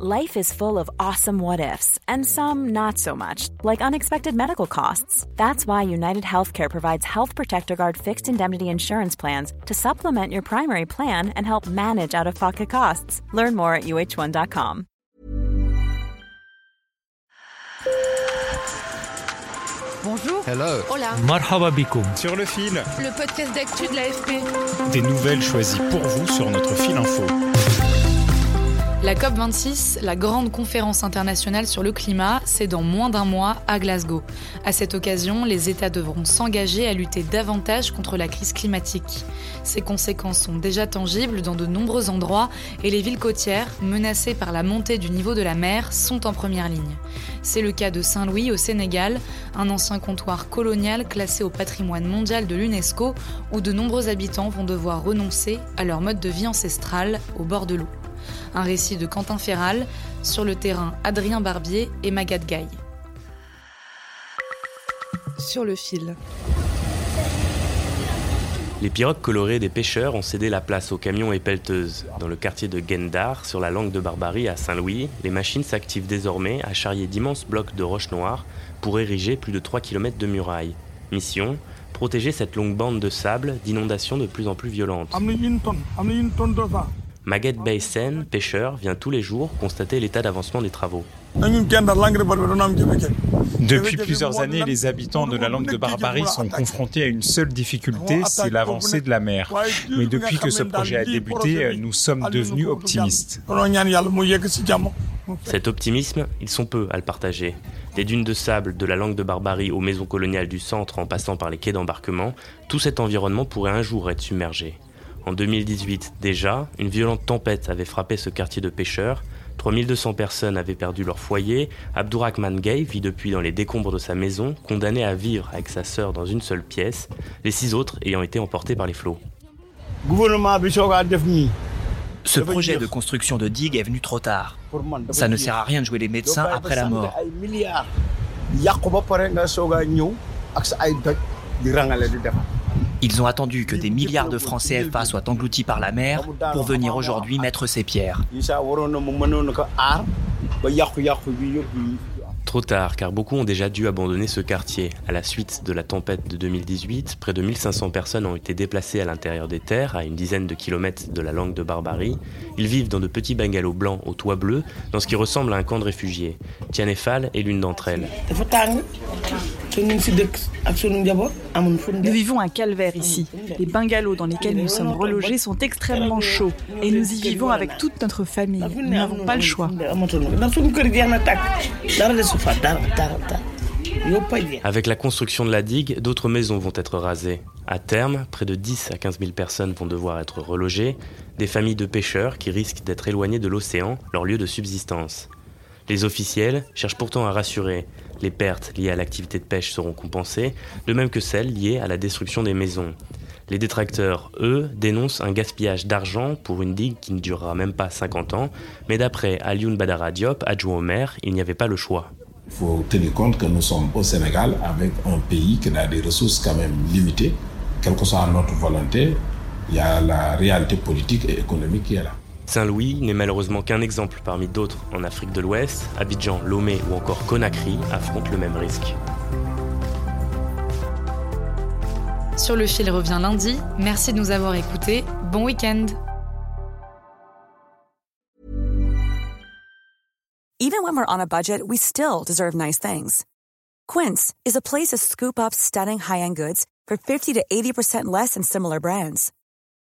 Life is full of awesome what ifs, and some not so much, like unexpected medical costs. That's why United Healthcare provides Health Protector Guard fixed indemnity insurance plans to supplement your primary plan and help manage out of pocket costs. Learn more at uh1.com. Bonjour. Hello. Hola. Marhaba bikoum. Sur le fil. Le podcast d'actu de l'AFP. Des nouvelles choisies pour vous sur notre fil info. La COP26, la grande conférence internationale sur le climat, c'est dans moins d'un mois à Glasgow. À cette occasion, les États devront s'engager à lutter davantage contre la crise climatique. Ses conséquences sont déjà tangibles dans de nombreux endroits et les villes côtières, menacées par la montée du niveau de la mer, sont en première ligne. C'est le cas de Saint-Louis au Sénégal, un ancien comptoir colonial classé au patrimoine mondial de l'UNESCO, où de nombreux habitants vont devoir renoncer à leur mode de vie ancestral au bord de l'eau. Un récit de Quentin Ferral, sur le terrain Adrien Barbier et Magat Gaille. Sur le fil. Les pirogues colorées des pêcheurs ont cédé la place aux camions et pelleteuses. Dans le quartier de Gendar, sur la langue de Barbarie à Saint-Louis, les machines s'activent désormais à charrier d'immenses blocs de roches noires pour ériger plus de 3 km de murailles. Mission protéger cette longue bande de sable d'inondations de plus en plus violentes. Maguette Baysen, pêcheur, vient tous les jours constater l'état d'avancement des travaux. Depuis plusieurs années, les habitants de la langue de Barbarie sont confrontés à une seule difficulté, c'est l'avancée de la mer. Mais depuis que ce projet a débuté, nous sommes devenus optimistes. Cet optimisme, ils sont peu à le partager. Des dunes de sable de la langue de Barbarie aux maisons coloniales du centre en passant par les quais d'embarquement, tout cet environnement pourrait un jour être submergé. En 2018 déjà, une violente tempête avait frappé ce quartier de pêcheurs. 3200 personnes avaient perdu leur foyer. Abdourahman Gay vit depuis dans les décombres de sa maison, condamné à vivre avec sa sœur dans une seule pièce, les six autres ayant été emportés par les flots. Ce projet de construction de digue est venu trop tard. Ça ne sert à rien de jouer les médecins après la mort. Ils ont attendu que des milliards de francs CFA soient engloutis par la mer pour venir aujourd'hui mettre ces pierres. Trop tard, car beaucoup ont déjà dû abandonner ce quartier. À la suite de la tempête de 2018, près de 1500 personnes ont été déplacées à l'intérieur des terres, à une dizaine de kilomètres de la langue de Barbarie. Ils vivent dans de petits bungalows blancs aux toits bleus, dans ce qui ressemble à un camp de réfugiés. Tianefal est l'une d'entre elles. Nous vivons un calvaire ici. Les bungalows dans lesquels nous sommes relogés sont extrêmement chauds et nous y vivons avec toute notre famille. Nous n'avons pas le choix. Avec la construction de la digue, d'autres maisons vont être rasées. À terme, près de 10 à 15 000 personnes vont devoir être relogées, des familles de pêcheurs qui risquent d'être éloignées de l'océan, leur lieu de subsistance. Les officiels cherchent pourtant à rassurer. Les pertes liées à l'activité de pêche seront compensées, de même que celles liées à la destruction des maisons. Les détracteurs, eux, dénoncent un gaspillage d'argent pour une digue qui ne durera même pas 50 ans, mais d'après Alioune Badara Diop, adjoint au maire, il n'y avait pas le choix. Il faut tenir compte que nous sommes au Sénégal avec un pays qui a des ressources quand même limitées. Quelle que soit notre volonté, il y a la réalité politique et économique qui est là. Saint-Louis n'est malheureusement qu'un exemple parmi d'autres en Afrique de l'Ouest. Abidjan, Lomé ou encore Conakry affrontent le même risque. Sur le fil revient lundi. Merci de nous avoir écoutés. Bon week-end. Even when we're on a budget, we still deserve nice things. Quince is a place to scoop up stunning high-end goods for 50 to 80% less than similar brands.